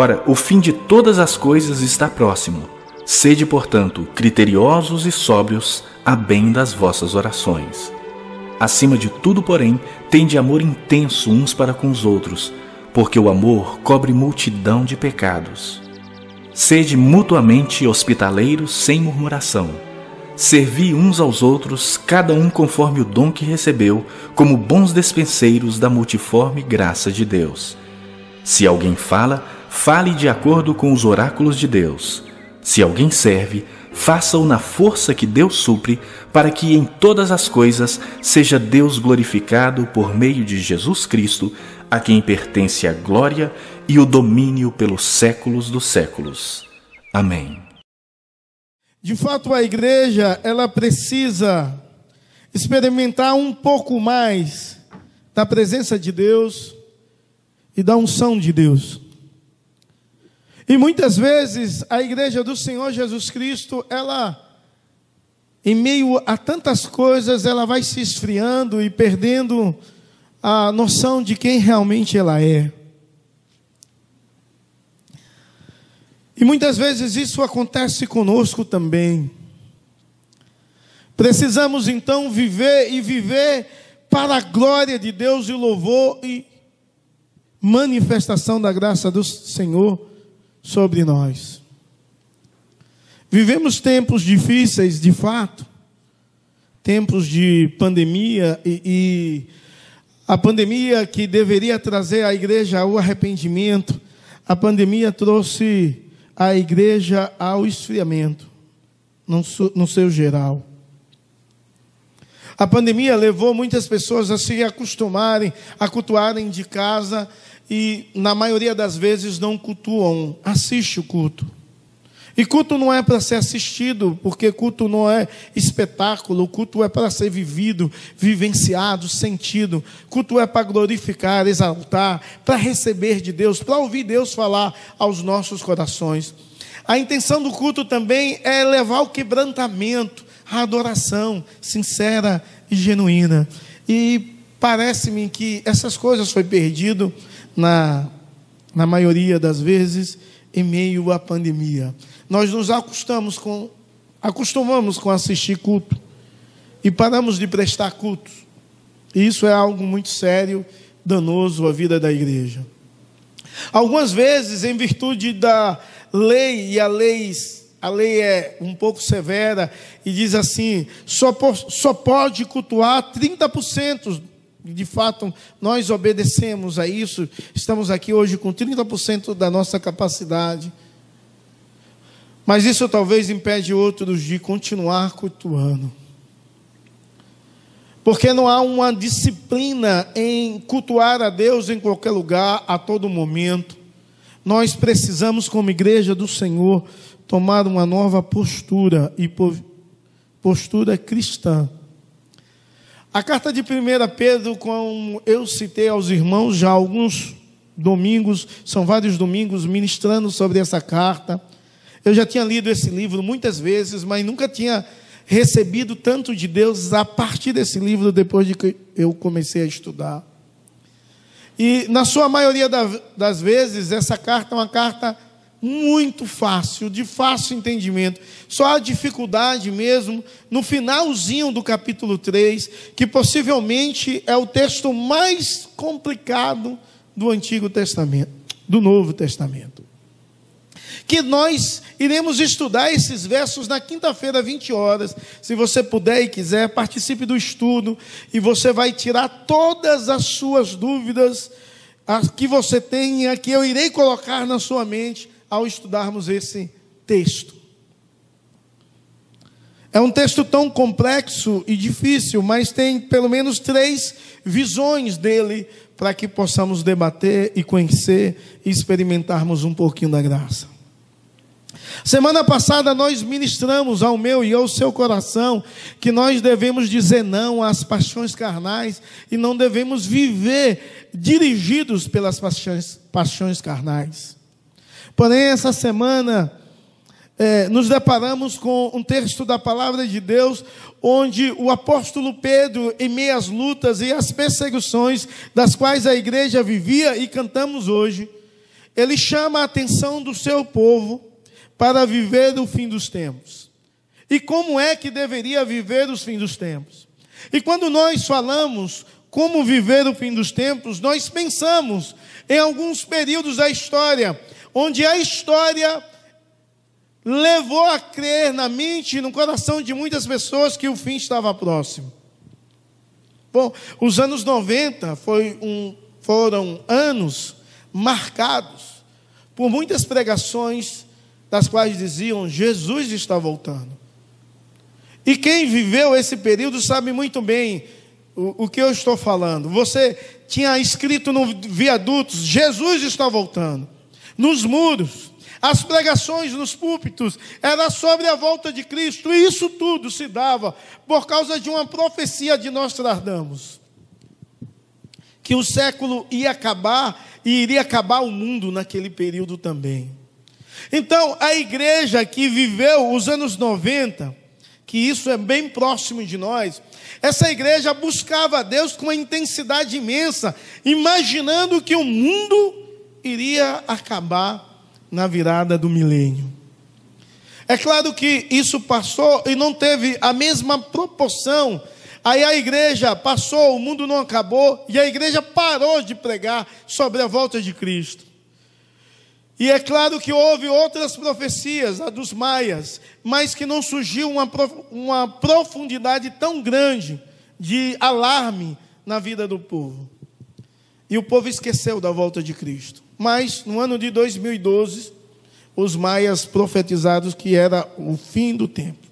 Ora, o fim de todas as coisas está próximo. Sede, portanto, criteriosos e sóbrios, a bem das vossas orações. Acima de tudo, porém, tende amor intenso uns para com os outros, porque o amor cobre multidão de pecados. Sede mutuamente hospitaleiros sem murmuração. Servi uns aos outros, cada um conforme o dom que recebeu, como bons despenseiros da multiforme graça de Deus. Se alguém fala, fale de acordo com os oráculos de Deus. Se alguém serve, faça-o na força que Deus supre, para que em todas as coisas seja Deus glorificado por meio de Jesus Cristo, a quem pertence a glória e o domínio pelos séculos dos séculos. Amém. De fato, a igreja, ela precisa experimentar um pouco mais da presença de Deus e da unção de Deus. E muitas vezes a igreja do Senhor Jesus Cristo, ela, em meio a tantas coisas, ela vai se esfriando e perdendo a noção de quem realmente ela é. E muitas vezes isso acontece conosco também. Precisamos então viver e viver para a glória de Deus e louvor e manifestação da graça do Senhor sobre nós. Vivemos tempos difíceis, de fato, tempos de pandemia e, e a pandemia que deveria trazer à igreja o arrependimento, a pandemia trouxe a igreja ao esfriamento, no, seu geral. A pandemia levou muitas pessoas a se acostumarem a cultuarem de casa e na maioria das vezes não cultuam, assiste o culto. E culto não é para ser assistido, porque culto não é espetáculo, culto é para ser vivido, vivenciado, sentido. Culto é para glorificar, exaltar, para receber de Deus, para ouvir Deus falar aos nossos corações. A intenção do culto também é levar o quebrantamento, a adoração sincera e genuína. E parece-me que essas coisas foi perdido na, na maioria das vezes, em meio à pandemia. Nós nos acostumamos com, acostumamos com assistir culto e paramos de prestar cultos. E isso é algo muito sério, danoso à vida da igreja. Algumas vezes, em virtude da lei, e a lei, a lei é um pouco severa, e diz assim: só, só pode cultuar 30% de fato, nós obedecemos a isso, estamos aqui hoje com 30% da nossa capacidade. Mas isso talvez impede outros de continuar cultuando. Porque não há uma disciplina em cultuar a Deus em qualquer lugar, a todo momento. Nós precisamos, como igreja do Senhor, tomar uma nova postura e postura cristã a carta de 1 Pedro, como eu citei aos irmãos já alguns domingos, são vários domingos ministrando sobre essa carta. Eu já tinha lido esse livro muitas vezes, mas nunca tinha recebido tanto de Deus a partir desse livro depois de que eu comecei a estudar. E na sua maioria das vezes, essa carta é uma carta muito fácil, de fácil entendimento. Só a dificuldade mesmo no finalzinho do capítulo 3, que possivelmente é o texto mais complicado do Antigo Testamento, do Novo Testamento. Que nós iremos estudar esses versos na quinta-feira, 20 horas. Se você puder e quiser, participe do estudo e você vai tirar todas as suas dúvidas que você tenha, que eu irei colocar na sua mente ao estudarmos esse texto. É um texto tão complexo e difícil, mas tem pelo menos três visões dele para que possamos debater e conhecer e experimentarmos um pouquinho da graça. Semana passada nós ministramos ao meu e ao seu coração que nós devemos dizer não às paixões carnais e não devemos viver dirigidos pelas paixões, paixões carnais. Porém, essa semana, é, nos deparamos com um texto da palavra de Deus, onde o apóstolo Pedro, em meio às lutas e às perseguições das quais a igreja vivia e cantamos hoje, ele chama a atenção do seu povo para viver o fim dos tempos. E como é que deveria viver os fins dos tempos? E quando nós falamos como viver o fim dos tempos, nós pensamos em alguns períodos da história, onde a história levou a crer na mente e no coração de muitas pessoas que o fim estava próximo. Bom, os anos 90 foi um, foram anos marcados por muitas pregações das quais diziam Jesus está voltando. E quem viveu esse período sabe muito bem o, o que eu estou falando. Você tinha escrito no viadutos: Jesus está voltando. Nos muros, as pregações nos púlpitos era sobre a volta de Cristo, e isso tudo se dava por causa de uma profecia de Nostradamus. Que o século ia acabar e iria acabar o mundo naquele período também. Então, a igreja que viveu os anos 90, que isso é bem próximo de nós, essa igreja buscava a Deus com uma intensidade imensa, imaginando que o mundo iria acabar na virada do milênio. É claro que isso passou e não teve a mesma proporção. Aí a igreja passou, o mundo não acabou, e a igreja parou de pregar sobre a volta de Cristo. E é claro que houve outras profecias, a dos maias, mas que não surgiu uma, uma profundidade tão grande de alarme na vida do povo. E o povo esqueceu da volta de Cristo. Mas no ano de 2012, os maias profetizados que era o fim do tempo,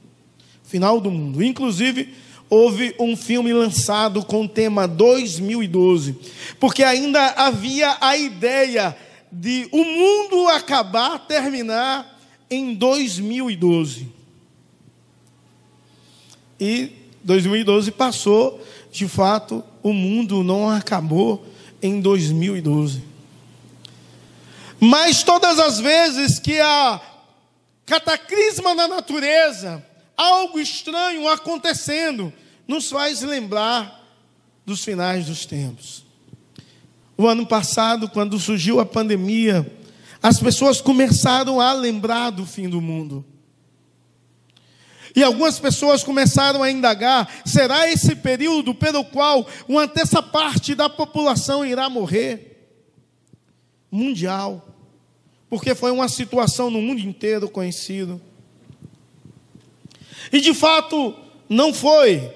final do mundo. Inclusive, houve um filme lançado com o tema 2012, porque ainda havia a ideia de o mundo acabar, terminar em 2012. E 2012 passou, de fato, o mundo não acabou em 2012. Mas todas as vezes que há cataclisma na natureza, algo estranho acontecendo, nos faz lembrar dos finais dos tempos. O ano passado, quando surgiu a pandemia, as pessoas começaram a lembrar do fim do mundo. E algumas pessoas começaram a indagar: será esse período pelo qual uma terça parte da população irá morrer? Mundial. Porque foi uma situação no mundo inteiro conhecido. E de fato, não foi.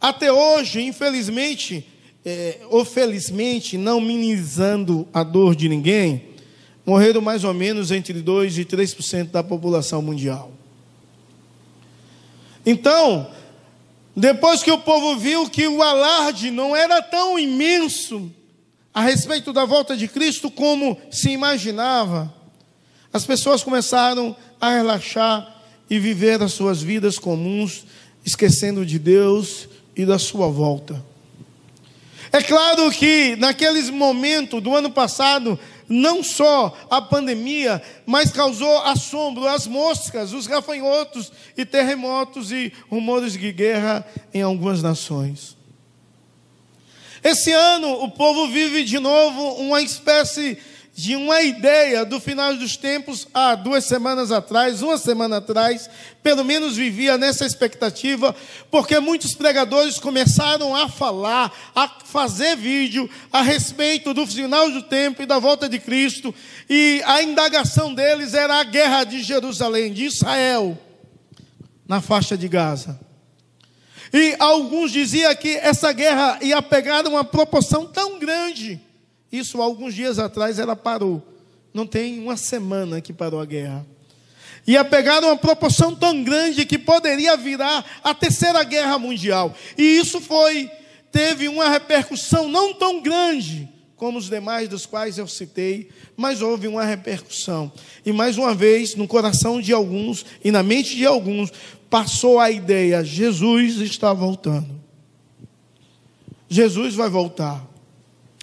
Até hoje, infelizmente, é, ou felizmente, não minimizando a dor de ninguém, morreram mais ou menos entre 2% e 3% da população mundial. Então, depois que o povo viu que o alarde não era tão imenso a respeito da volta de Cristo como se imaginava, as pessoas começaram a relaxar e viver as suas vidas comuns, esquecendo de Deus e da sua volta. É claro que naqueles momentos do ano passado, não só a pandemia, mas causou assombro as moscas, os gafanhotos e terremotos e rumores de guerra em algumas nações. Esse ano o povo vive de novo uma espécie de uma ideia do final dos tempos há duas semanas atrás, uma semana atrás, pelo menos vivia nessa expectativa, porque muitos pregadores começaram a falar, a fazer vídeo a respeito do final do tempo e da volta de Cristo, e a indagação deles era a guerra de Jerusalém, de Israel, na faixa de Gaza. E alguns diziam que essa guerra ia pegar uma proporção tão grande isso alguns dias atrás ela parou. Não tem uma semana que parou a guerra. Ia pegar uma proporção tão grande que poderia virar a terceira guerra mundial. E isso foi teve uma repercussão não tão grande como os demais dos quais eu citei, mas houve uma repercussão. E mais uma vez, no coração de alguns e na mente de alguns, passou a ideia: Jesus está voltando. Jesus vai voltar.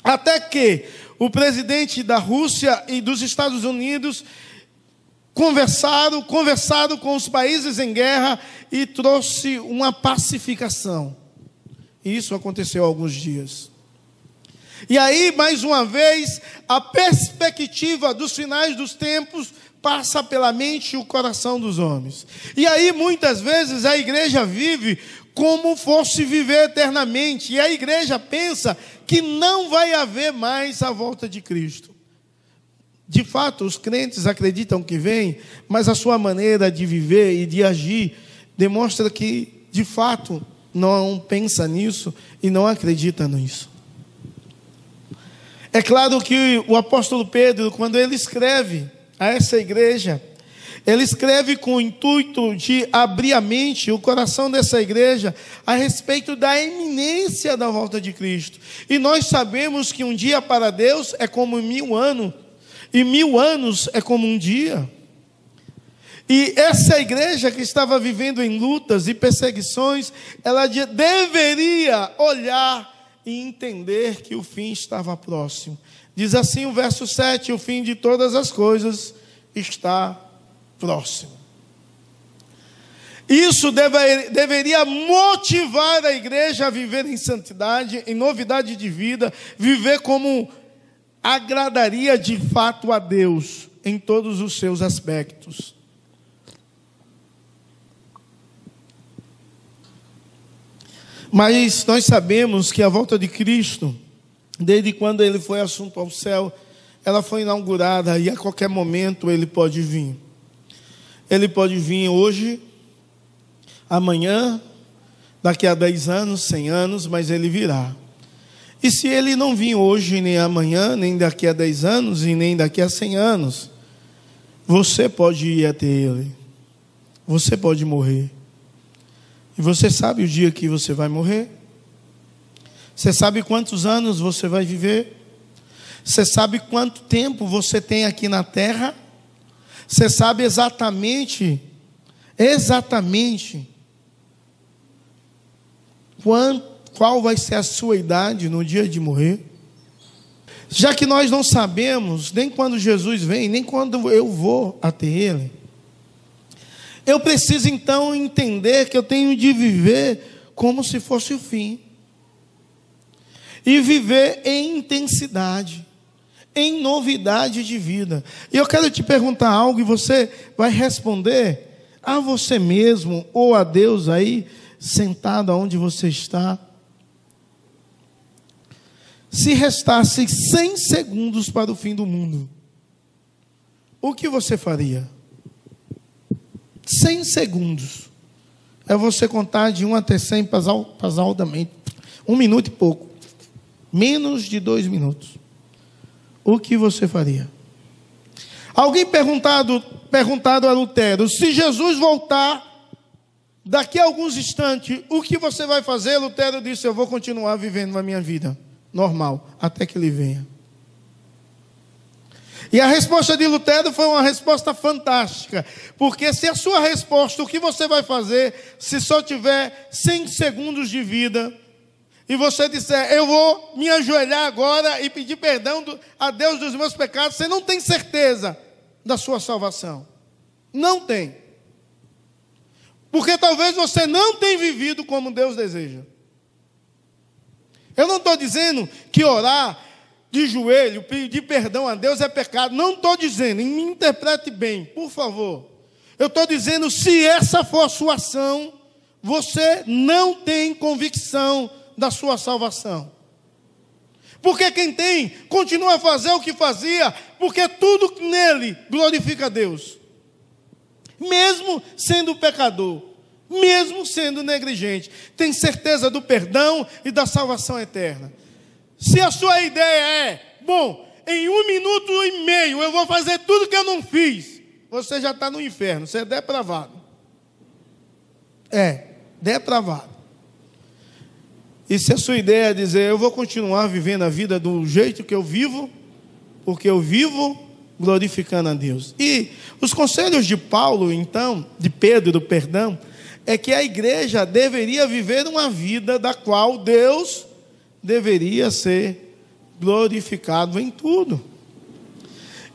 Até que o presidente da Rússia e dos Estados Unidos conversaram, conversaram com os países em guerra e trouxe uma pacificação. E isso aconteceu há alguns dias. E aí, mais uma vez, a perspectiva dos finais dos tempos passa pela mente e o coração dos homens. E aí, muitas vezes, a igreja vive como fosse viver eternamente, e a igreja pensa que não vai haver mais a volta de Cristo. De fato, os crentes acreditam que vem, mas a sua maneira de viver e de agir demonstra que, de fato, não pensa nisso e não acredita nisso. É claro que o apóstolo Pedro, quando ele escreve a essa igreja, ele escreve com o intuito de abrir a mente, o coração dessa igreja, a respeito da eminência da volta de Cristo. E nós sabemos que um dia para Deus é como mil anos, e mil anos é como um dia. E essa igreja que estava vivendo em lutas e perseguições, ela deveria olhar e entender que o fim estava próximo. Diz assim o verso 7: o fim de todas as coisas está próximo. Isso deve, deveria motivar a igreja a viver em santidade, em novidade de vida, viver como agradaria de fato a Deus em todos os seus aspectos. Mas nós sabemos que a volta de Cristo, desde quando ele foi assunto ao céu, ela foi inaugurada e a qualquer momento ele pode vir. Ele pode vir hoje, amanhã, daqui a 10 anos, 100 anos, mas ele virá. E se ele não vir hoje, nem amanhã, nem daqui a 10 anos e nem daqui a 100 anos, você pode ir até ele. Você pode morrer. E você sabe o dia que você vai morrer? Você sabe quantos anos você vai viver? Você sabe quanto tempo você tem aqui na terra? Você sabe exatamente, exatamente, qual, vai ser a sua idade no dia de morrer? Já que nós não sabemos nem quando Jesus vem, nem quando eu vou até Ele, eu preciso então entender que eu tenho de viver como se fosse o fim. E viver em intensidade, em novidade de vida. E eu quero te perguntar algo e você vai responder a você mesmo ou a Deus aí, sentado onde você está. Se restasse 100 segundos para o fim do mundo, o que você faria? 100 segundos. É você contar de 1 até 100 pasaldamente. Um minuto e pouco. Menos de dois minutos. O que você faria? Alguém perguntado, perguntado a Lutero: se Jesus voltar daqui a alguns instantes, o que você vai fazer? Lutero disse: Eu vou continuar vivendo a minha vida normal, até que ele venha. E a resposta de Lutero foi uma resposta fantástica, porque se a sua resposta, o que você vai fazer, se só tiver 100 segundos de vida, e você disser, eu vou me ajoelhar agora e pedir perdão a Deus dos meus pecados, você não tem certeza da sua salvação. Não tem. Porque talvez você não tenha vivido como Deus deseja. Eu não estou dizendo que orar de joelho, pedir perdão a Deus é pecado. Não estou dizendo, me interprete bem, por favor. Eu estou dizendo, se essa for a sua ação, você não tem convicção da sua salvação. Porque quem tem, continua a fazer o que fazia, porque tudo nele glorifica a Deus. Mesmo sendo pecador, mesmo sendo negligente, tem certeza do perdão e da salvação eterna. Se a sua ideia é, bom, em um minuto e meio eu vou fazer tudo que eu não fiz, você já está no inferno, você é depravado. É, depravado. E se a sua ideia é dizer, eu vou continuar vivendo a vida do jeito que eu vivo, porque eu vivo glorificando a Deus. E os conselhos de Paulo, então, de Pedro, perdão, é que a igreja deveria viver uma vida da qual Deus deveria ser glorificado em tudo.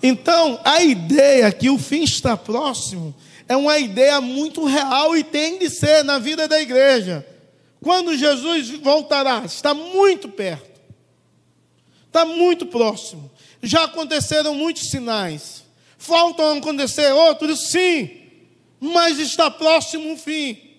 Então, a ideia que o fim está próximo é uma ideia muito real e tem de ser na vida da igreja. Quando Jesus voltará, está muito perto. Está muito próximo. Já aconteceram muitos sinais. Faltam acontecer outros, sim, mas está próximo o fim.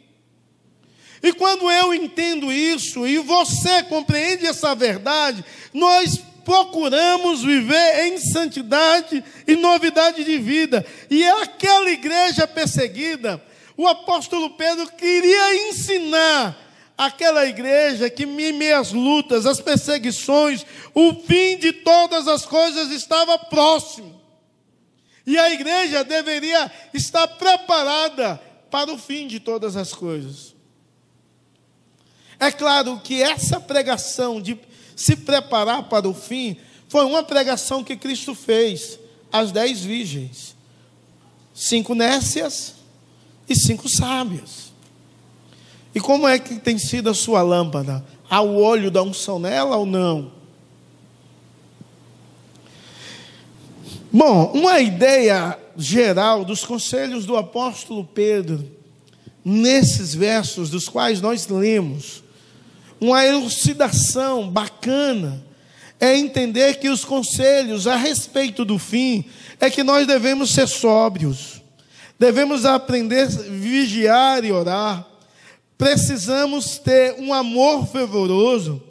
E quando eu entendo isso e você compreende essa verdade, nós procuramos viver em santidade e novidade de vida. E é aquela igreja perseguida, o apóstolo Pedro queria ensinar aquela igreja que, meio às lutas, as perseguições, o fim de todas as coisas estava próximo. E a igreja deveria estar preparada para o fim de todas as coisas. É claro que essa pregação de se preparar para o fim foi uma pregação que Cristo fez às dez virgens, cinco nécias e cinco sábias. E como é que tem sido a sua lâmpada? Há o olho da unção nela ou não? Bom, uma ideia geral dos conselhos do apóstolo Pedro, nesses versos dos quais nós lemos, uma elucidação bacana, é entender que os conselhos a respeito do fim é que nós devemos ser sóbrios, devemos aprender a vigiar e orar, precisamos ter um amor fervoroso,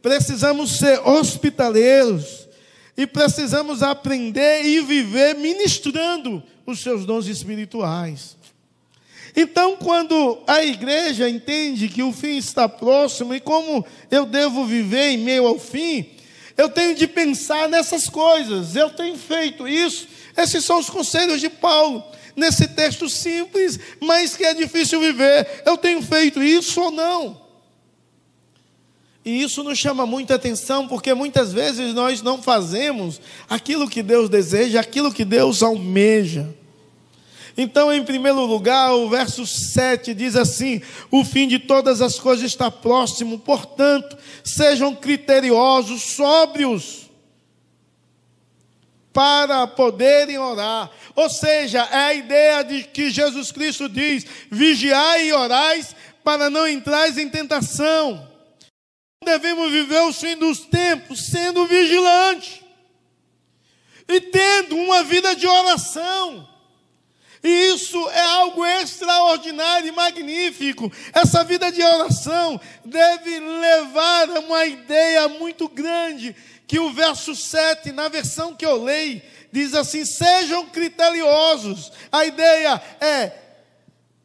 precisamos ser hospitaleiros. E precisamos aprender e viver ministrando os seus dons espirituais. Então, quando a igreja entende que o fim está próximo e como eu devo viver em meio ao fim, eu tenho de pensar nessas coisas. Eu tenho feito isso. Esses são os conselhos de Paulo nesse texto simples, mas que é difícil viver. Eu tenho feito isso ou não? E isso nos chama muita atenção, porque muitas vezes nós não fazemos aquilo que Deus deseja, aquilo que Deus almeja. Então, em primeiro lugar, o verso 7 diz assim: O fim de todas as coisas está próximo, portanto, sejam criteriosos, sóbrios para poderem orar. Ou seja, é a ideia de que Jesus Cristo diz: vigiai e orais para não entrais em tentação. Devemos viver o fim dos tempos sendo vigilantes e tendo uma vida de oração. E isso é algo extraordinário e magnífico. Essa vida de oração deve levar a uma ideia muito grande que o verso 7, na versão que eu leio, diz assim: sejam criteriosos. A ideia é: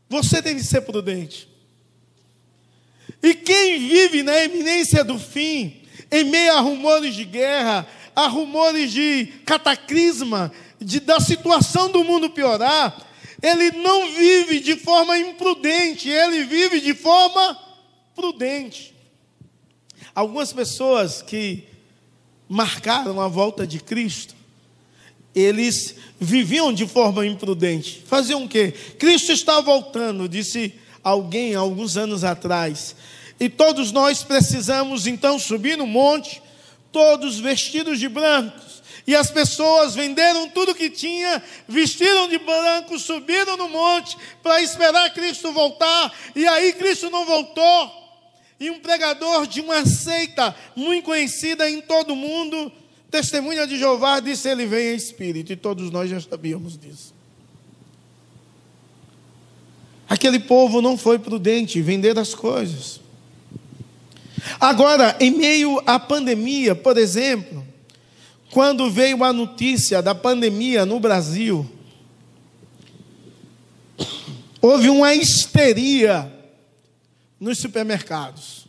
você tem de ser prudente. E quem vive na eminência do fim, em meio a rumores de guerra, a rumores de cataclisma, de, da situação do mundo piorar, ele não vive de forma imprudente, ele vive de forma prudente. Algumas pessoas que marcaram a volta de Cristo, eles viviam de forma imprudente. Faziam o quê? Cristo está voltando, disse alguém alguns anos atrás. E todos nós precisamos então subir no monte, todos vestidos de brancos. E as pessoas venderam tudo que tinha, vestiram de branco, subiram no monte para esperar Cristo voltar. E aí Cristo não voltou. E um pregador de uma seita muito conhecida em todo o mundo, testemunha de Jeová, disse: Ele vem em espírito. E todos nós já sabíamos disso. Aquele povo não foi prudente em vender as coisas. Agora, em meio à pandemia, por exemplo, quando veio a notícia da pandemia no Brasil, houve uma histeria nos supermercados.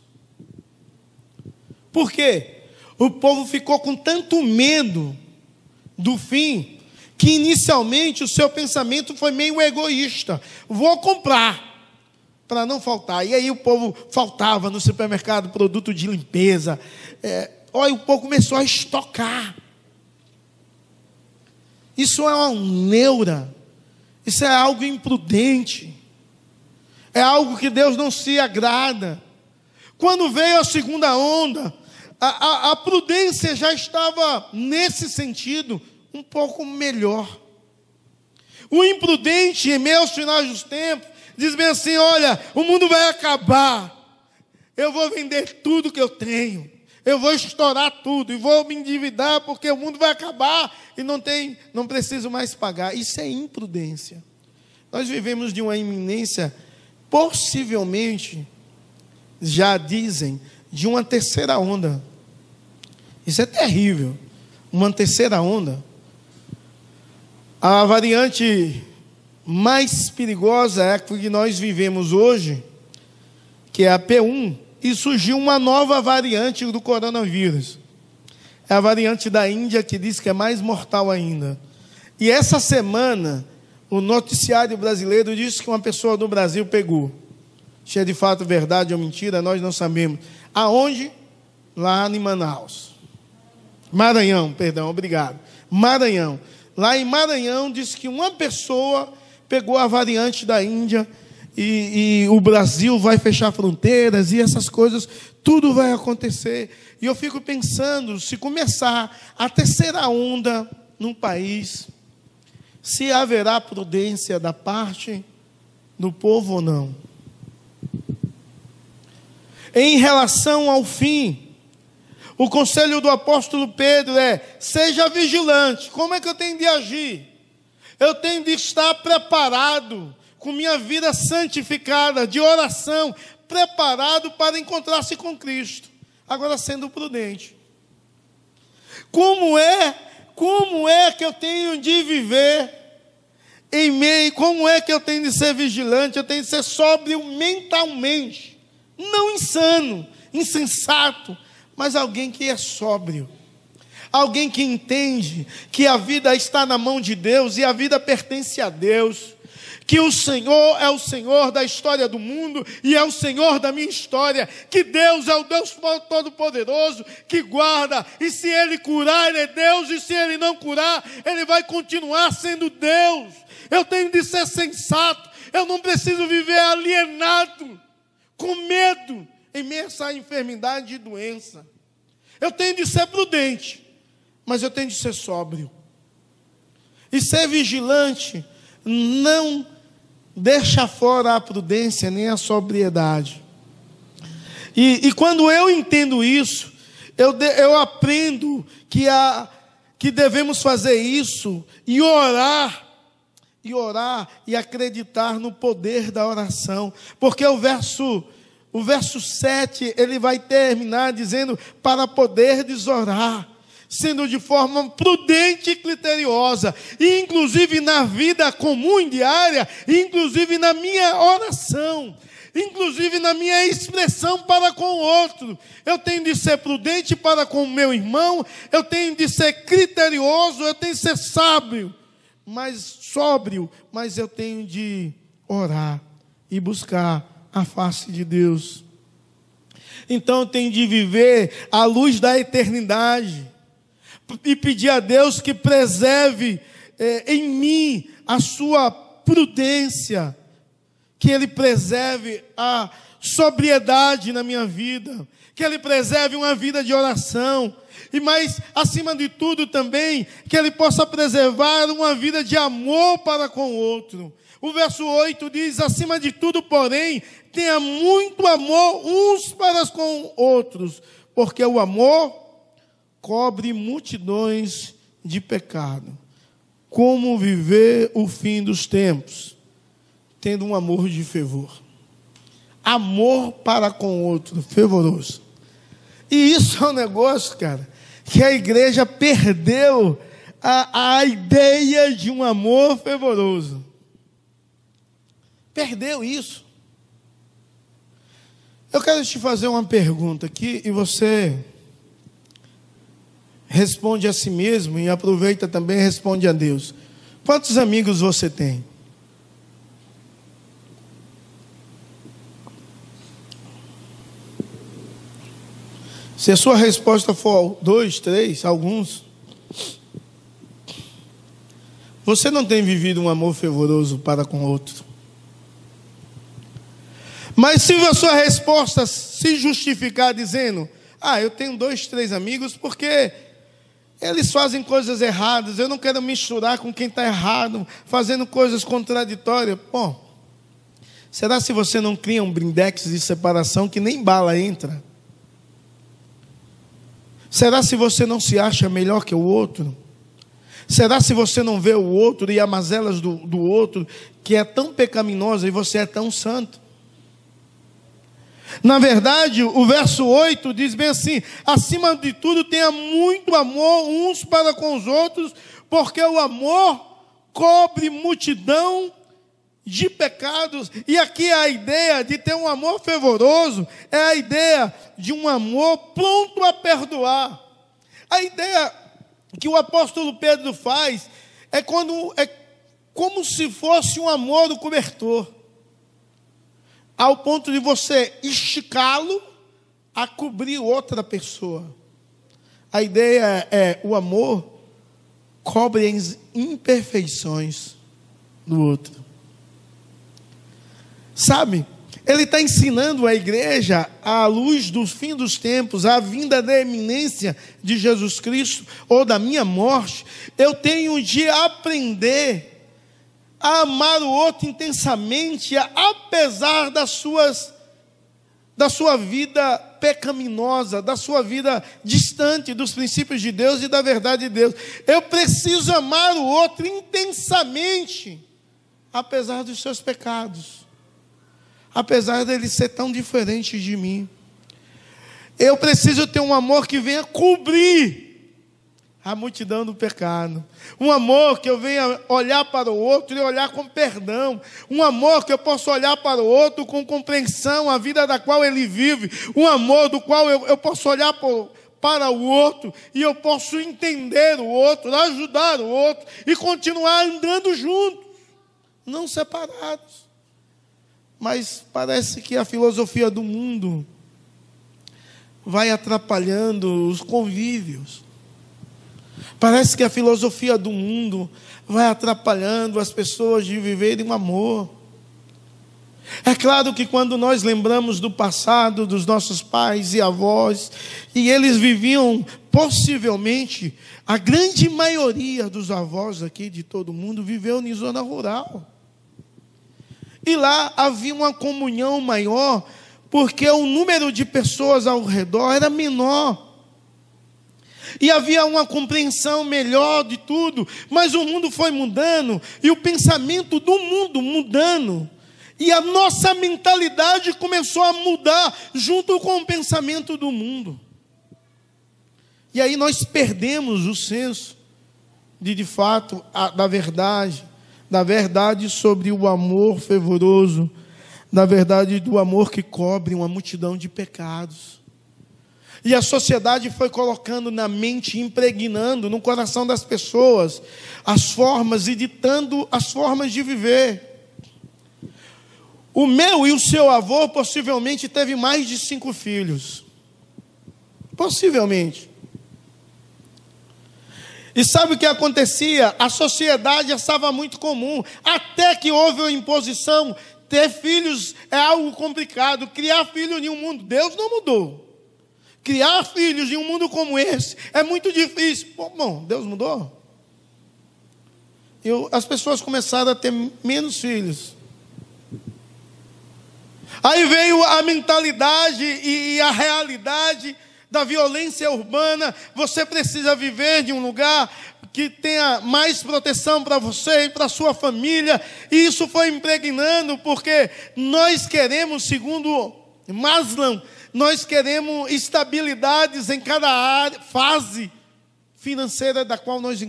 Por quê? O povo ficou com tanto medo do fim que inicialmente o seu pensamento foi meio egoísta. Vou comprar para não faltar. E aí o povo faltava no supermercado produto de limpeza. É, olha, o povo começou a estocar. Isso é uma neura. Isso é algo imprudente. É algo que Deus não se agrada. Quando veio a segunda onda, a, a, a prudência já estava nesse sentido um pouco melhor. O imprudente, em aos finais dos tempos, diz bem assim: olha, o mundo vai acabar. Eu vou vender tudo que eu tenho. Eu vou estourar tudo e vou me endividar porque o mundo vai acabar e não tem, não preciso mais pagar. Isso é imprudência. Nós vivemos de uma iminência, possivelmente, já dizem, de uma terceira onda. Isso é terrível. Uma terceira onda. A variante mais perigosa é a que nós vivemos hoje, que é a P1, e surgiu uma nova variante do coronavírus. É a variante da Índia que diz que é mais mortal ainda. E essa semana, o noticiário brasileiro disse que uma pessoa do Brasil pegou. Se é de fato verdade ou mentira, nós não sabemos. Aonde? Lá em Manaus. Maranhão, perdão, obrigado. Maranhão. Lá em Maranhão, disse que uma pessoa pegou a variante da Índia e, e, o Brasil vai fechar fronteiras e essas coisas, tudo vai acontecer. E eu fico pensando, se começar a terceira onda num país, se haverá prudência da parte do povo ou não. Em relação ao fim, o conselho do apóstolo Pedro é: seja vigilante. Como é que eu tenho de agir? Eu tenho de estar preparado com minha vida santificada, de oração, preparado para encontrar-se com Cristo. Agora sendo prudente. Como é, como é que eu tenho de viver em meio, como é que eu tenho de ser vigilante, eu tenho de ser sóbrio mentalmente, não insano, insensato, mas alguém que é sóbrio alguém que entende que a vida está na mão de Deus e a vida pertence a Deus, que o Senhor é o Senhor da história do mundo e é o Senhor da minha história, que Deus é o Deus Todo-Poderoso que guarda, e se Ele curar, Ele é Deus, e se Ele não curar, Ele vai continuar sendo Deus. Eu tenho de ser sensato, eu não preciso viver alienado, com medo, em meio a enfermidade e doença. Eu tenho de ser prudente, mas eu tenho de ser sóbrio. E ser vigilante não deixa fora a prudência nem a sobriedade. E, e quando eu entendo isso, eu, de, eu aprendo que, a, que devemos fazer isso e orar, e orar e acreditar no poder da oração, porque o verso. O verso 7, ele vai terminar dizendo: para poder orar sendo de forma prudente e criteriosa, inclusive na vida comum e diária, inclusive na minha oração, inclusive na minha expressão para com o outro. Eu tenho de ser prudente para com o meu irmão, eu tenho de ser criterioso, eu tenho de ser sábio, mas sóbrio, mas eu tenho de orar e buscar a face de Deus. Então eu tenho de viver à luz da eternidade e pedir a Deus que preserve eh, em mim a sua prudência, que Ele preserve a sobriedade na minha vida, que Ele preserve uma vida de oração, e mais, acima de tudo também, que Ele possa preservar uma vida de amor para com o outro. O verso 8 diz: acima de tudo, porém, tenha muito amor uns para com outros, porque o amor cobre multidões de pecado. Como viver o fim dos tempos? Tendo um amor de fervor. Amor para com o outro, fervoroso. E isso é um negócio, cara, que a igreja perdeu a, a ideia de um amor fervoroso. Perdeu isso. Eu quero te fazer uma pergunta aqui e você responde a si mesmo e aproveita também responde a Deus. Quantos amigos você tem? Se a sua resposta for dois, três, alguns, você não tem vivido um amor fervoroso para com outro. Mas se a sua resposta se justificar dizendo, ah, eu tenho dois, três amigos porque eles fazem coisas erradas, eu não quero misturar com quem está errado, fazendo coisas contraditórias. Bom, será se você não cria um brindex de separação que nem bala entra? Será se você não se acha melhor que o outro? Será se você não vê o outro e as mazelas do, do outro, que é tão pecaminosa e você é tão santo? Na verdade, o verso 8 diz bem assim: acima de tudo, tenha muito amor uns para com os outros, porque o amor cobre multidão de pecados. E aqui a ideia de ter um amor fervoroso é a ideia de um amor pronto a perdoar. A ideia que o apóstolo Pedro faz é quando é como se fosse um amor do cobertor, ao ponto de você esticá-lo a cobrir outra pessoa. A ideia é o amor cobre as imperfeições do outro. Sabe? Ele está ensinando a igreja, à luz do fim dos tempos, a vinda da eminência de Jesus Cristo, ou da minha morte, eu tenho de aprender a amar o outro intensamente, apesar das suas, da sua vida pecaminosa, da sua vida distante dos princípios de Deus e da verdade de Deus. Eu preciso amar o outro intensamente, apesar dos seus pecados apesar dele ser tão diferente de mim. Eu preciso ter um amor que venha cobrir a multidão do pecado. Um amor que eu venha olhar para o outro e olhar com perdão. Um amor que eu possa olhar para o outro com compreensão, a vida da qual ele vive. Um amor do qual eu, eu posso olhar por, para o outro e eu posso entender o outro, ajudar o outro e continuar andando juntos, não separados. Mas parece que a filosofia do mundo vai atrapalhando os convívios. Parece que a filosofia do mundo vai atrapalhando as pessoas de viverem um amor. É claro que quando nós lembramos do passado dos nossos pais e avós, e eles viviam possivelmente, a grande maioria dos avós aqui de todo mundo viveu em zona rural. E lá havia uma comunhão maior, porque o número de pessoas ao redor era menor. E havia uma compreensão melhor de tudo, mas o mundo foi mudando e o pensamento do mundo mudando. E a nossa mentalidade começou a mudar junto com o pensamento do mundo. E aí nós perdemos o senso de de fato a, da verdade da verdade sobre o amor fervoroso, da verdade do amor que cobre uma multidão de pecados. E a sociedade foi colocando na mente, impregnando no coração das pessoas as formas e ditando as formas de viver. O meu e o seu avô possivelmente teve mais de cinco filhos. Possivelmente. E sabe o que acontecia? A sociedade estava muito comum, até que houve a imposição. Ter filhos é algo complicado. Criar filhos em um mundo, Deus não mudou. Criar filhos em um mundo como esse é muito difícil. Bom, Deus mudou. Eu, as pessoas começaram a ter menos filhos. Aí veio a mentalidade e a realidade da violência urbana, você precisa viver de um lugar que tenha mais proteção para você e para sua família. E isso foi impregnando porque nós queremos, segundo Maslow, nós queremos estabilidades em cada área, fase financeira da qual nós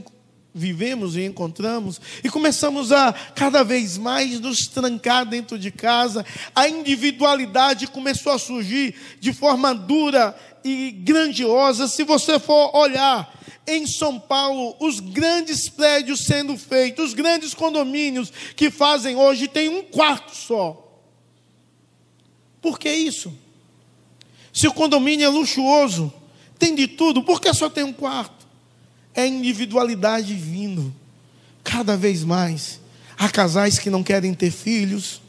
vivemos e encontramos, e começamos a cada vez mais nos trancar dentro de casa, a individualidade começou a surgir de forma dura e grandiosa. Se você for olhar em São Paulo, os grandes prédios sendo feitos, os grandes condomínios que fazem hoje, tem um quarto só. Por que isso? Se o condomínio é luxuoso, tem de tudo, por que só tem um quarto? É individualidade vindo, cada vez mais. Há casais que não querem ter filhos,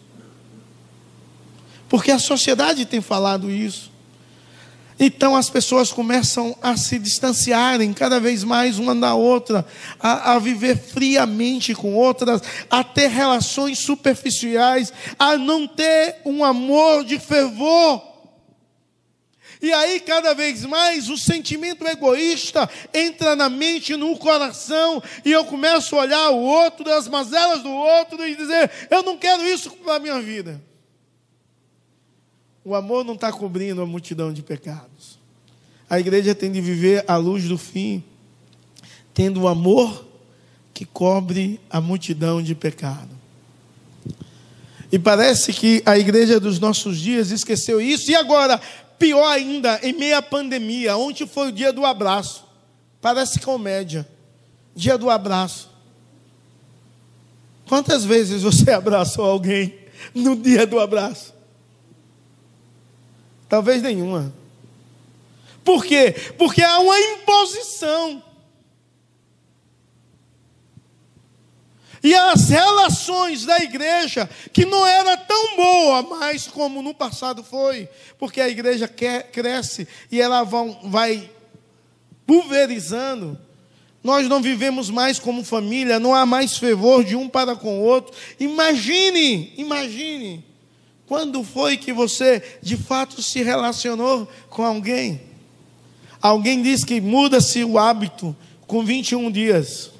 porque a sociedade tem falado isso. Então as pessoas começam a se distanciarem cada vez mais uma da outra, a, a, viver friamente com outras, a ter relações superficiais, a não ter um amor de fervor. E aí, cada vez mais, o sentimento egoísta entra na mente, no coração, e eu começo a olhar o outro, as mazelas do outro, e dizer: eu não quero isso para a minha vida. O amor não está cobrindo a multidão de pecados. A igreja tem de viver à luz do fim, tendo o amor que cobre a multidão de pecado. E parece que a igreja dos nossos dias esqueceu isso. E agora, pior ainda, em meia pandemia, ontem foi o dia do abraço. Parece comédia. Dia do abraço. Quantas vezes você abraçou alguém no dia do abraço? Talvez nenhuma. Por quê? Porque há uma imposição. E as relações da igreja, que não era tão boa mais como no passado foi, porque a igreja quer, cresce e ela vão, vai pulverizando. Nós não vivemos mais como família, não há mais fervor de um para com o outro. Imagine, imagine, quando foi que você de fato se relacionou com alguém? Alguém diz que muda-se o hábito com 21 dias.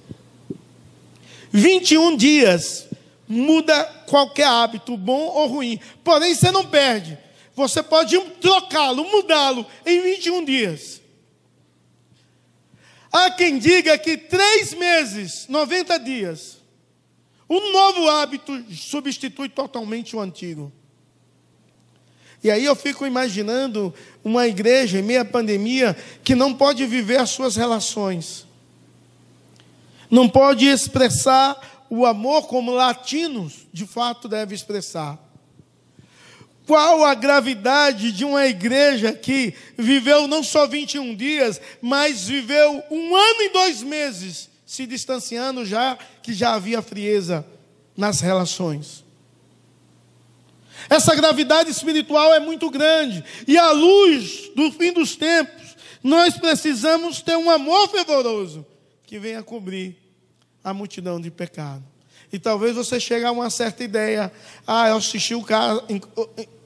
21 dias muda qualquer hábito, bom ou ruim. Porém, você não perde. Você pode trocá-lo, mudá-lo em 21 dias. Há quem diga que três meses, 90 dias, um novo hábito substitui totalmente o antigo. E aí eu fico imaginando uma igreja em meia pandemia que não pode viver as suas relações não pode expressar o amor como latinos de fato deve expressar. Qual a gravidade de uma igreja que viveu não só 21 dias, mas viveu um ano e dois meses se distanciando já que já havia frieza nas relações. Essa gravidade espiritual é muito grande, e à luz do fim dos tempos, nós precisamos ter um amor fervoroso que venha cobrir a multidão de pecado. E talvez você chegue a uma certa ideia: ah, eu assisti o,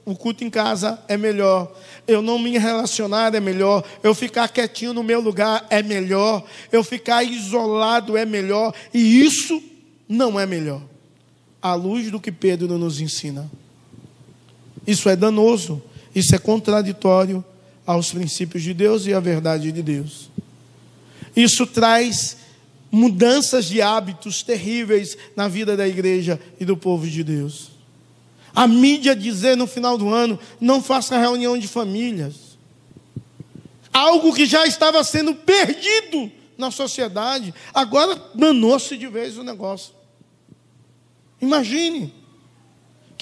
o culto em casa é melhor, eu não me relacionar é melhor, eu ficar quietinho no meu lugar é melhor, eu ficar isolado é melhor, e isso não é melhor, à luz do que Pedro nos ensina. Isso é danoso, isso é contraditório aos princípios de Deus e à verdade de Deus. Isso traz mudanças de hábitos terríveis na vida da igreja e do povo de Deus. A mídia dizer no final do ano: não faça reunião de famílias. Algo que já estava sendo perdido na sociedade, agora danou-se de vez o negócio. Imagine.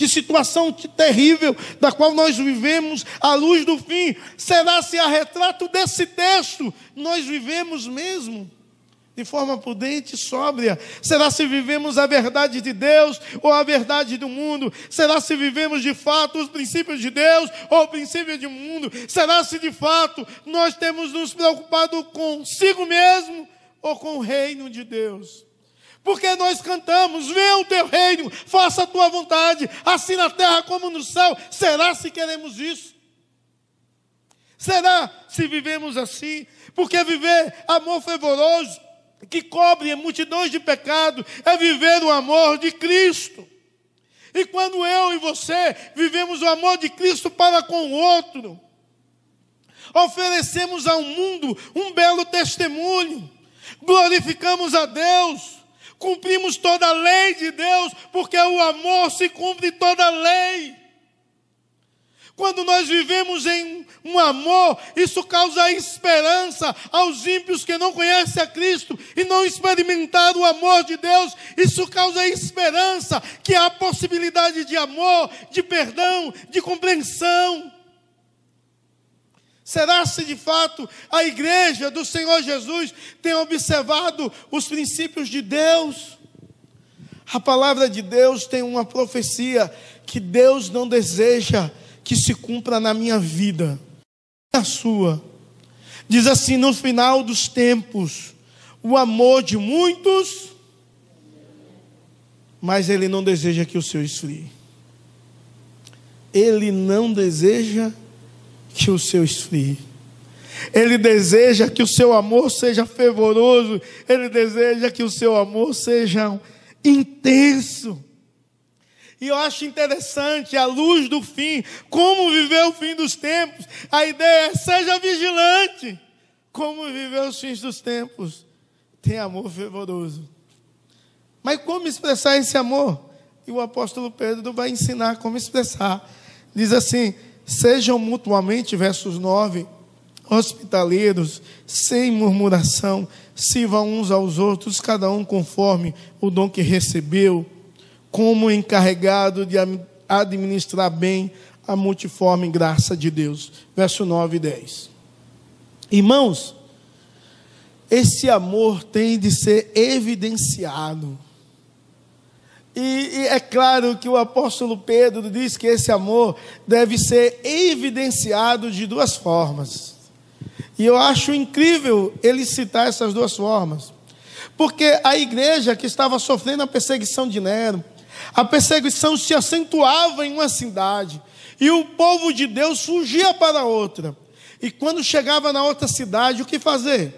Que situação terrível da qual nós vivemos à luz do fim. Será se a retrato desse texto nós vivemos mesmo? de forma prudente e sóbria? Será se vivemos a verdade de Deus ou a verdade do mundo? Será se vivemos de fato os princípios de Deus ou o princípio do mundo? Será se de fato nós temos nos preocupado consigo mesmo ou com o reino de Deus? Porque nós cantamos, venha o teu reino, faça a tua vontade, assim na terra como no céu. Será se queremos isso? Será se vivemos assim? Porque viver amor fervoroso que cobre multidões de pecado é viver o amor de Cristo. E quando eu e você vivemos o amor de Cristo para com o outro, oferecemos ao mundo um belo testemunho, glorificamos a Deus, cumprimos toda a lei de Deus, porque o amor se cumpre toda a lei. Quando nós vivemos em um amor, isso causa esperança aos ímpios que não conhecem a Cristo e não experimentaram o amor de Deus. Isso causa esperança que há possibilidade de amor, de perdão, de compreensão. Será se de fato a igreja do Senhor Jesus tem observado os princípios de Deus? A palavra de Deus tem uma profecia que Deus não deseja que se cumpra na minha vida, na sua. Diz assim: no final dos tempos, o amor de muitos, mas ele não deseja que o seu esfrie. Ele não deseja que o seu esfrie. Ele deseja que o seu amor seja fervoroso, ele deseja que o seu amor seja intenso. E eu acho interessante, à luz do fim, como viver o fim dos tempos. A ideia é: seja vigilante. Como viver os fins dos tempos? Tem amor fervoroso. Mas como expressar esse amor? E o apóstolo Pedro vai ensinar como expressar. Diz assim: sejam mutuamente, versos 9, hospitaleiros, sem murmuração, sirvam uns aos outros, cada um conforme o dom que recebeu, como encarregado de administrar bem a multiforme graça de Deus. Verso 9 e 10. Irmãos, esse amor tem de ser evidenciado. E, e, é claro que o apóstolo Pedro diz que esse amor deve ser evidenciado de duas formas. E eu acho incrível ele citar essas duas formas. Porque a igreja que estava sofrendo a perseguição de Nero, a perseguição se acentuava em uma cidade, e o povo de Deus fugia para outra. E quando chegava na outra cidade, o que fazer?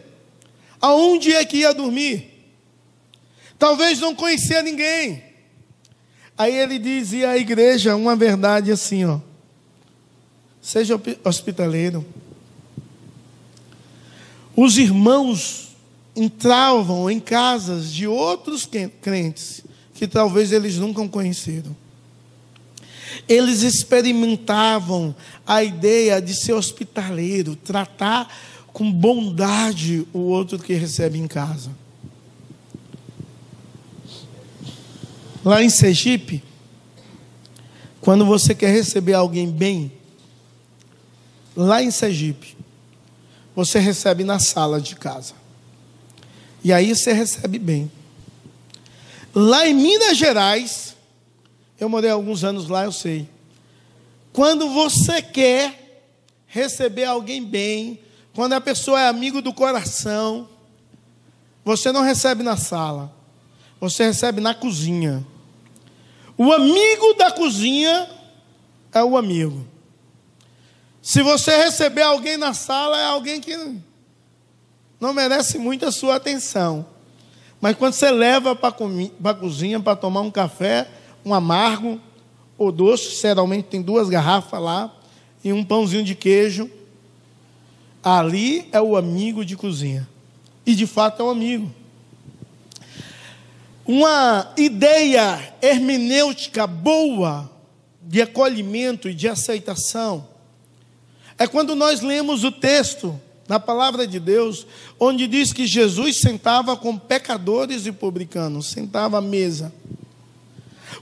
Aonde é que ia dormir? Talvez não conhecia ninguém. Aí ele dizia à igreja uma verdade assim, ó. Seja hospitaleiro. Os irmãos entravam em casas de outros crentes que talvez eles nunca conheceram. Eles experimentavam a ideia de ser hospitaleiro, tratar com bondade o outro que recebe em casa. Lá em Sergipe, quando você quer receber alguém bem, lá em Sergipe, você recebe na sala de casa. E aí você recebe bem. Lá em Minas Gerais, eu morei alguns anos lá, eu sei. Quando você quer receber alguém bem, quando a pessoa é amigo do coração, você não recebe na sala, você recebe na cozinha. O amigo da cozinha é o amigo. Se você receber alguém na sala, é alguém que não merece muito a sua atenção. Mas quando você leva para a cozinha para tomar um café, um amargo ou doce, geralmente tem duas garrafas lá, e um pãozinho de queijo. Ali é o amigo de cozinha. E de fato é o amigo. Uma ideia hermenêutica boa de acolhimento e de aceitação é quando nós lemos o texto na palavra de Deus, onde diz que Jesus sentava com pecadores e publicanos, sentava à mesa.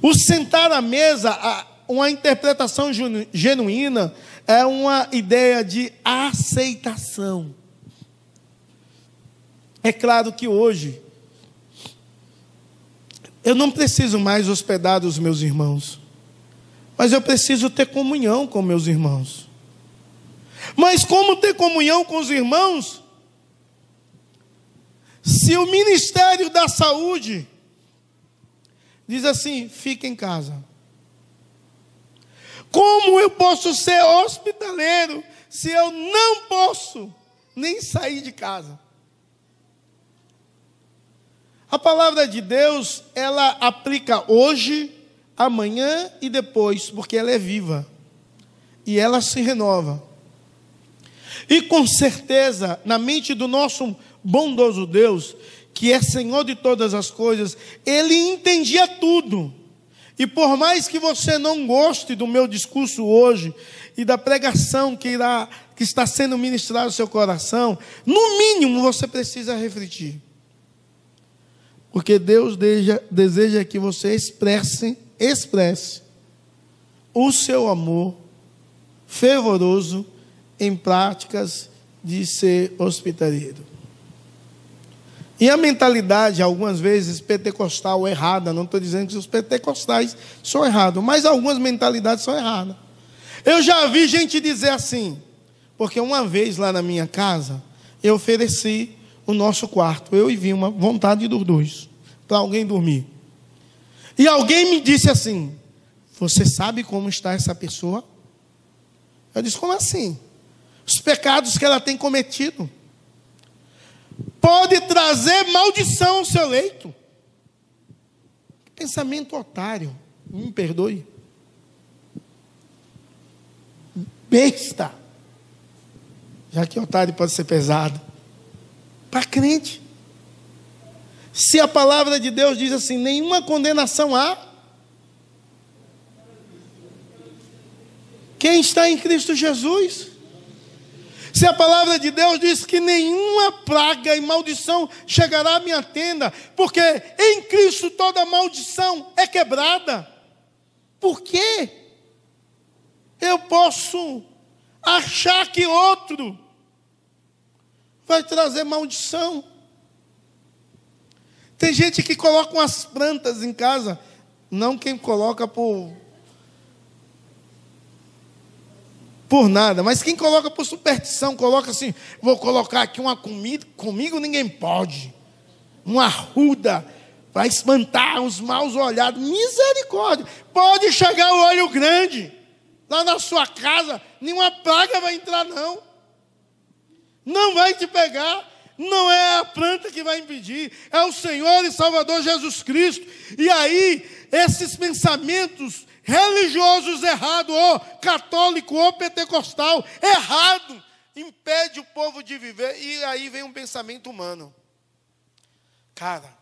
O sentar à mesa, uma interpretação genuína, é uma ideia de aceitação. É claro que hoje, eu não preciso mais hospedar os meus irmãos, mas eu preciso ter comunhão com meus irmãos. Mas como ter comunhão com os irmãos se o Ministério da Saúde diz assim: fica em casa? Como eu posso ser hospitaleiro se eu não posso nem sair de casa? A palavra de Deus, ela aplica hoje, amanhã e depois, porque ela é viva. E ela se renova. E com certeza, na mente do nosso bondoso Deus, que é Senhor de todas as coisas, ele entendia tudo. E por mais que você não goste do meu discurso hoje e da pregação que irá que está sendo ministrada no seu coração, no mínimo você precisa refletir. Porque Deus deseja, deseja que você expresse, expresse o seu amor fervoroso em práticas de ser hospitaleiro. E a mentalidade, algumas vezes, pentecostal errada, não estou dizendo que os pentecostais são errados, mas algumas mentalidades são erradas. Eu já vi gente dizer assim, porque uma vez lá na minha casa, eu ofereci o nosso quarto, eu e vi uma vontade dos dois, para alguém dormir. E alguém me disse assim: Você sabe como está essa pessoa? Eu disse: Como assim? os pecados que ela tem cometido. Pode trazer maldição ao seu leito. Pensamento otário, me perdoe. Besta. Já que otário pode ser pesado. Para crente. Se a palavra de Deus diz assim: nenhuma condenação há. Quem está em Cristo Jesus? Se a palavra de Deus diz que nenhuma praga e maldição chegará à minha tenda, porque em Cristo toda maldição é quebrada. Por quê? Eu posso achar que outro vai trazer maldição. Tem gente que coloca umas plantas em casa, não quem coloca por por nada, mas quem coloca por superstição, coloca assim, vou colocar aqui uma comida, comigo ninguém pode. Uma ruda vai espantar os maus olhados. Misericórdia. Pode chegar o olho grande lá na sua casa, nenhuma praga vai entrar não. Não vai te pegar. Não é a planta que vai impedir, é o Senhor e Salvador Jesus Cristo. E aí, esses pensamentos religiosos errados, ou católico, ou pentecostal, errado, impede o povo de viver. E aí vem um pensamento humano. Cara,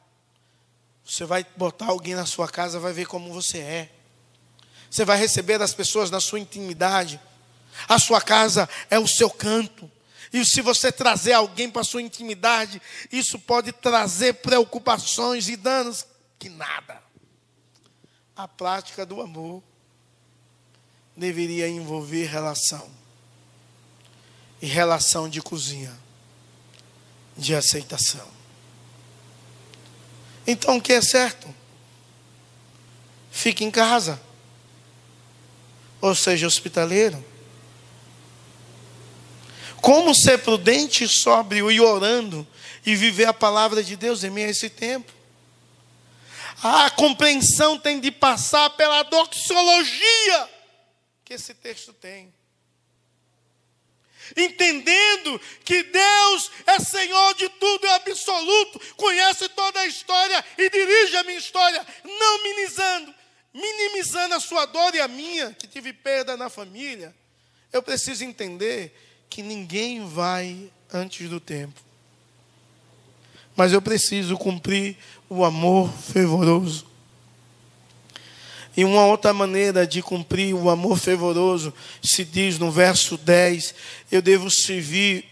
você vai botar alguém na sua casa, vai ver como você é. Você vai receber as pessoas na sua intimidade. A sua casa é o seu canto. E se você trazer alguém para sua intimidade, isso pode trazer preocupações e danos que nada. A prática do amor deveria envolver relação. E relação de cozinha, de aceitação. Então o que é certo? Fique em casa. Ou seja, hospitaleiro como ser prudente, sóbrio e orando e viver a palavra de Deus em meio a esse tempo? A compreensão tem de passar pela doxologia que esse texto tem. Entendendo que Deus é Senhor de tudo e absoluto, conhece toda a história e dirige a minha história, não minimizando, minimizando a sua dor e a minha, que tive perda na família. Eu preciso entender que ninguém vai antes do tempo. Mas eu preciso cumprir o amor fervoroso. E uma outra maneira de cumprir o amor fervoroso se diz no verso 10: eu devo servir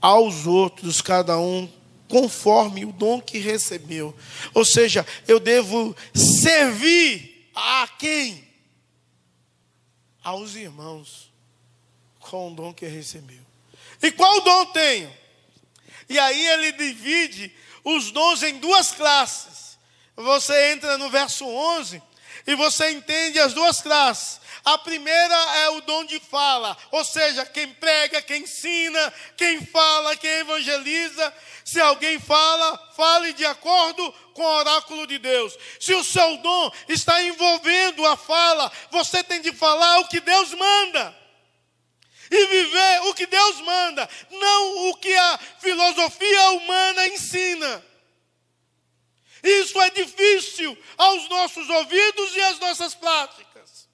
aos outros, cada um conforme o dom que recebeu. Ou seja, eu devo servir a quem? Aos irmãos com o dom que recebeu. E qual dom tenho? E aí ele divide os dons em duas classes. Você entra no verso 11 e você entende as duas classes. A primeira é o dom de fala, ou seja, quem prega, quem ensina, quem fala, quem evangeliza. Se alguém fala, fale de acordo com o oráculo de Deus. Se o seu dom está envolvendo a fala, você tem de falar o que Deus manda e viver o que Deus manda, não o que a filosofia humana ensina. Isso é difícil aos nossos ouvidos e às nossas práticas.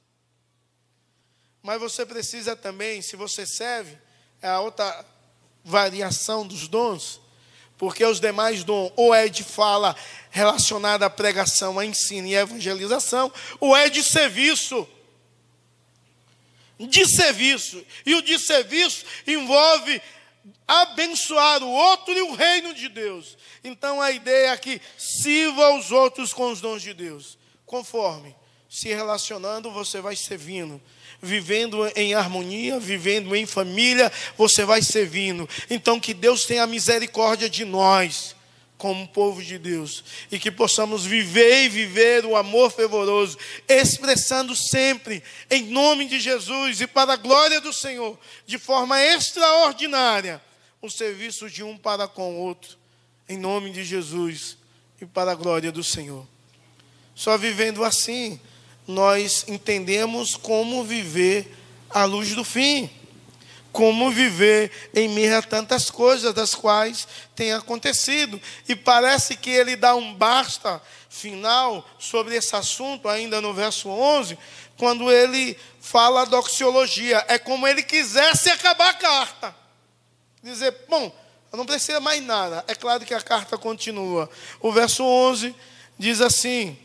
Mas você precisa também, se você serve, é a outra variação dos dons, porque os demais dons, ou é de fala relacionada à pregação, a ensino e evangelização, ou é de serviço de serviço. E o de serviço envolve abençoar o outro e o reino de Deus. Então a ideia é que sirva aos outros com os dons de Deus. Conforme se relacionando, você vai servindo. Vivendo em harmonia, vivendo em família, você vai servindo. Então que Deus tenha misericórdia de nós como povo de Deus e que possamos viver e viver o amor fervoroso, expressando sempre em nome de Jesus e para a glória do Senhor, de forma extraordinária, o serviço de um para com o outro, em nome de Jesus e para a glória do Senhor. Só vivendo assim, nós entendemos como viver à luz do fim. Como viver em meio a tantas coisas das quais tem acontecido. E parece que ele dá um basta final sobre esse assunto, ainda no verso 11, quando ele fala a doxiologia. É como ele quisesse acabar a carta. Dizer, bom, não precisa mais nada. É claro que a carta continua. O verso 11 diz assim: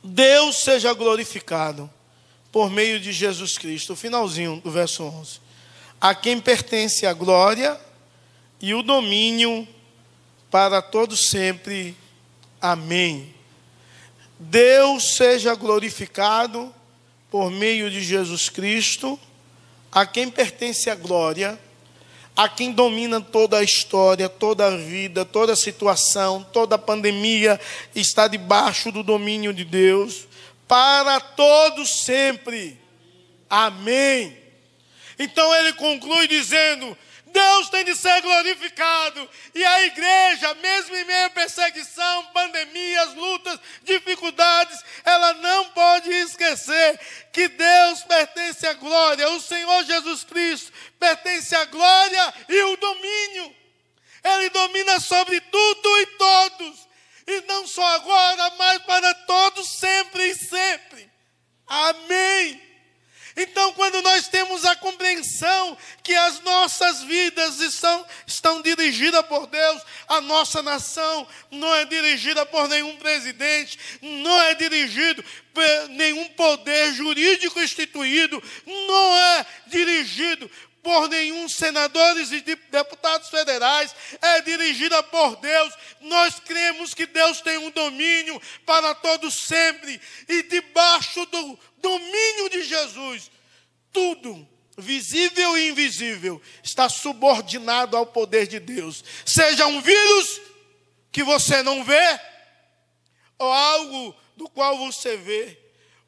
Deus seja glorificado por meio de Jesus Cristo. O finalzinho do verso 11 a quem pertence a glória e o domínio para todos sempre. Amém. Deus seja glorificado por meio de Jesus Cristo, a quem pertence a glória, a quem domina toda a história, toda a vida, toda a situação, toda a pandemia está debaixo do domínio de Deus, para todos sempre. Amém. Então ele conclui dizendo: Deus tem de ser glorificado. E a igreja, mesmo em meio a perseguição, pandemias, lutas, dificuldades, ela não pode esquecer que Deus pertence à glória. O Senhor Jesus Cristo pertence à glória e o domínio. Ele domina sobre tudo e todos. E não só agora, mas para todos, sempre e sempre. Amém. Então, quando nós temos a compreensão que as nossas vidas estão, estão dirigidas por Deus, a nossa nação não é dirigida por nenhum presidente, não é dirigido por nenhum poder jurídico instituído, não é dirigido por nenhum senadores e deputados federais, é dirigida por Deus. Nós cremos que Deus tem um domínio para todos sempre, e debaixo do domínio de Jesus, tudo, visível e invisível, está subordinado ao poder de Deus. Seja um vírus que você não vê, ou algo do qual você vê,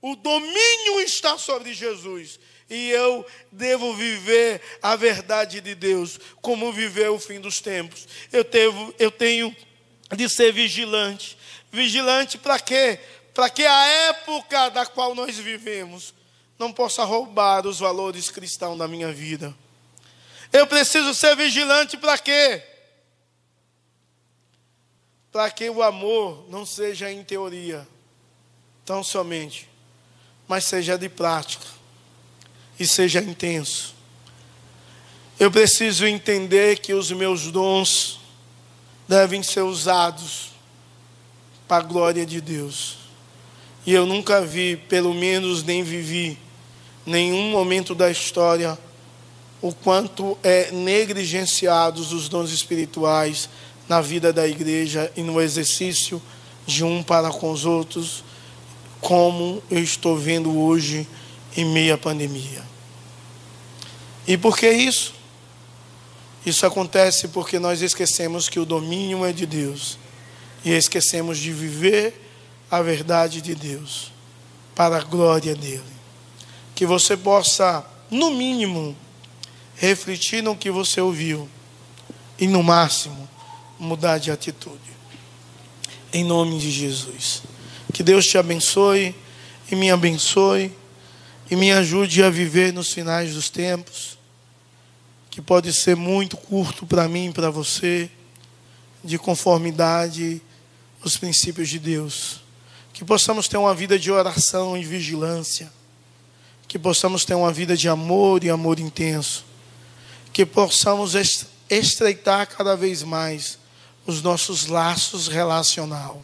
o domínio está sobre Jesus e eu devo viver a verdade de Deus, como viver o fim dos tempos. Eu, tenho, eu tenho de ser vigilante. Vigilante para quê? Para que a época da qual nós vivemos não possa roubar os valores cristãos da minha vida. Eu preciso ser vigilante para quê? Para que o amor não seja em teoria, tão somente, mas seja de prática e seja intenso. Eu preciso entender que os meus dons devem ser usados para a glória de Deus. E eu nunca vi, pelo menos nem vivi, nenhum momento da história o quanto é negligenciados os dons espirituais na vida da igreja e no exercício de um para com os outros, como eu estou vendo hoje em meio à pandemia. E por que isso? Isso acontece porque nós esquecemos que o domínio é de Deus e esquecemos de viver a verdade de Deus para a glória dele. Que você possa, no mínimo, refletir no que você ouviu e, no máximo, mudar de atitude. Em nome de Jesus. Que Deus te abençoe e me abençoe e me ajude a viver nos finais dos tempos, que pode ser muito curto para mim e para você, de conformidade aos princípios de Deus. Que possamos ter uma vida de oração e vigilância, que possamos ter uma vida de amor e amor intenso, que possamos estreitar cada vez mais os nossos laços relacional.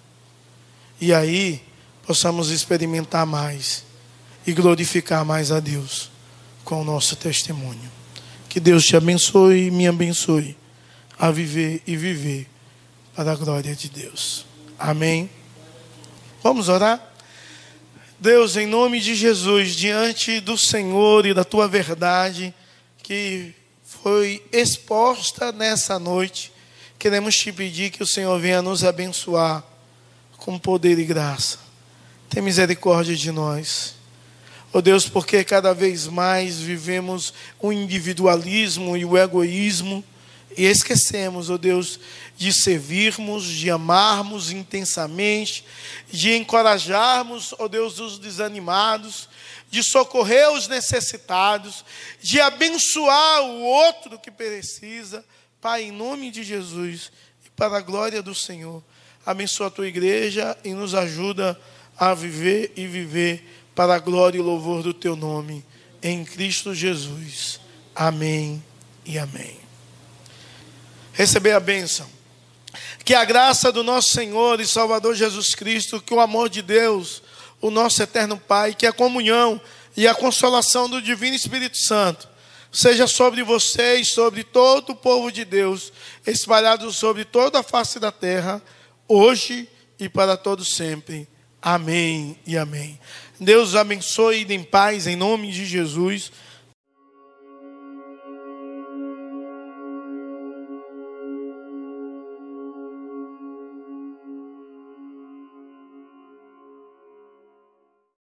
E aí possamos experimentar mais e glorificar mais a Deus com o nosso testemunho. Que Deus te abençoe e me abençoe a viver e viver para a glória de Deus. Amém. Vamos orar? Deus, em nome de Jesus, diante do Senhor e da tua verdade que foi exposta nessa noite, queremos te pedir que o Senhor venha nos abençoar com poder e graça. Tem misericórdia de nós. Oh Deus, porque cada vez mais vivemos o individualismo e o egoísmo e esquecemos, oh Deus, de servirmos, de amarmos intensamente, de encorajarmos, oh Deus, os desanimados, de socorrer os necessitados, de abençoar o outro que precisa. Pai, em nome de Jesus e para a glória do Senhor, abençoa a tua igreja e nos ajuda a viver e viver para a glória e louvor do teu nome, em Cristo Jesus. Amém e amém. Receber a bênção. Que a graça do nosso Senhor e Salvador Jesus Cristo, que o amor de Deus, o nosso eterno Pai, que a comunhão e a consolação do Divino Espírito Santo seja sobre você e sobre todo o povo de Deus, espalhado sobre toda a face da terra, hoje e para todo sempre. Amém e amém. Deus abençoe em paz em nome de Jesus.